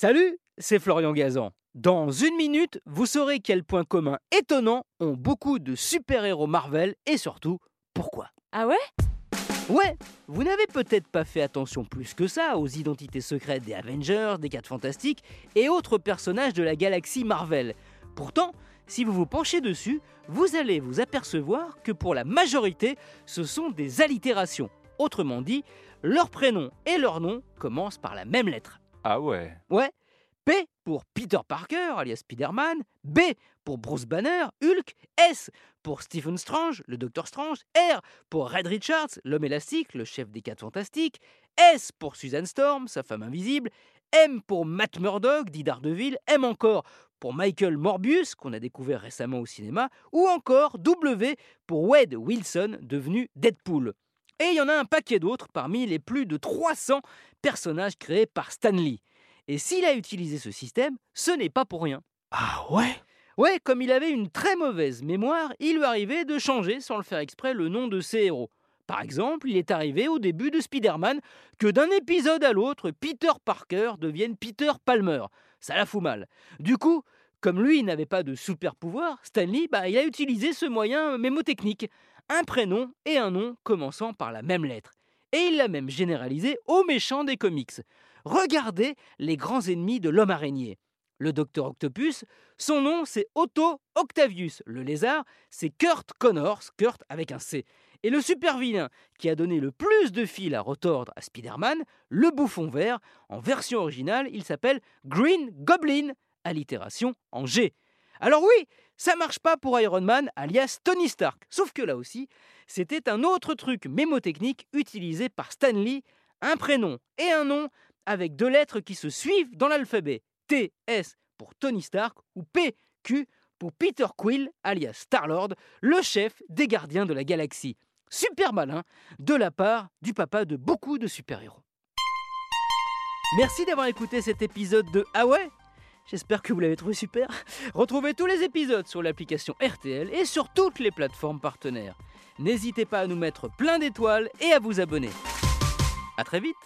Salut, c'est Florian Gazan. Dans une minute, vous saurez quels points communs étonnants ont beaucoup de super-héros Marvel et surtout pourquoi? Ah ouais? Ouais, vous n'avez peut-être pas fait attention plus que ça aux identités secrètes des Avengers, des 4 Fantastiques et autres personnages de la galaxie Marvel. Pourtant, si vous vous penchez dessus, vous allez vous apercevoir que pour la majorité, ce sont des allitérations. Autrement dit, leur prénom et leur nom commencent par la même lettre. Ah ouais. P pour Peter Parker, alias Spider-Man, B pour Bruce Banner, Hulk, S pour Stephen Strange, le Docteur Strange, R pour Red Richards, l'homme élastique, le chef des 4 Fantastiques, S pour Susan Storm, sa femme invisible, M pour Matt Murdock, dit Daredevil, M encore pour Michael Morbius, qu'on a découvert récemment au cinéma, ou encore W pour Wade Wilson, devenu Deadpool. Et il y en a un paquet d'autres parmi les plus de 300 personnages créés par Stan Lee. Et s'il a utilisé ce système, ce n'est pas pour rien. Ah ouais? Ouais, comme il avait une très mauvaise mémoire, il lui arrivait de changer sans le faire exprès le nom de ses héros. Par exemple, il est arrivé au début de Spider-Man que d'un épisode à l'autre, Peter Parker devienne Peter Palmer. Ça la fout mal. Du coup, comme lui n'avait pas de super pouvoir, Stanley, bah, il a utilisé ce moyen mémotechnique. Un prénom et un nom commençant par la même lettre. Et il l'a même généralisé aux méchants des comics. Regardez les grands ennemis de l'homme araignée. Le docteur Octopus, son nom c'est Otto Octavius. Le lézard, c'est Kurt Connors, Kurt avec un C. Et le super vilain qui a donné le plus de fil à retordre à Spider-Man, le bouffon vert, en version originale, il s'appelle Green Goblin, allitération en G. Alors oui, ça marche pas pour Iron Man, alias Tony Stark. Sauf que là aussi, c'était un autre truc mémotechnique utilisé par Stan Lee, un prénom et un nom avec deux lettres qui se suivent dans l'alphabet. T, S pour Tony Stark ou P, Q pour Peter Quill, alias Star-Lord, le chef des gardiens de la galaxie. Super malin de la part du papa de beaucoup de super-héros. Merci d'avoir écouté cet épisode de Ah ouais? J'espère que vous l'avez trouvé super. Retrouvez tous les épisodes sur l'application RTL et sur toutes les plateformes partenaires. N'hésitez pas à nous mettre plein d'étoiles et à vous abonner. A très vite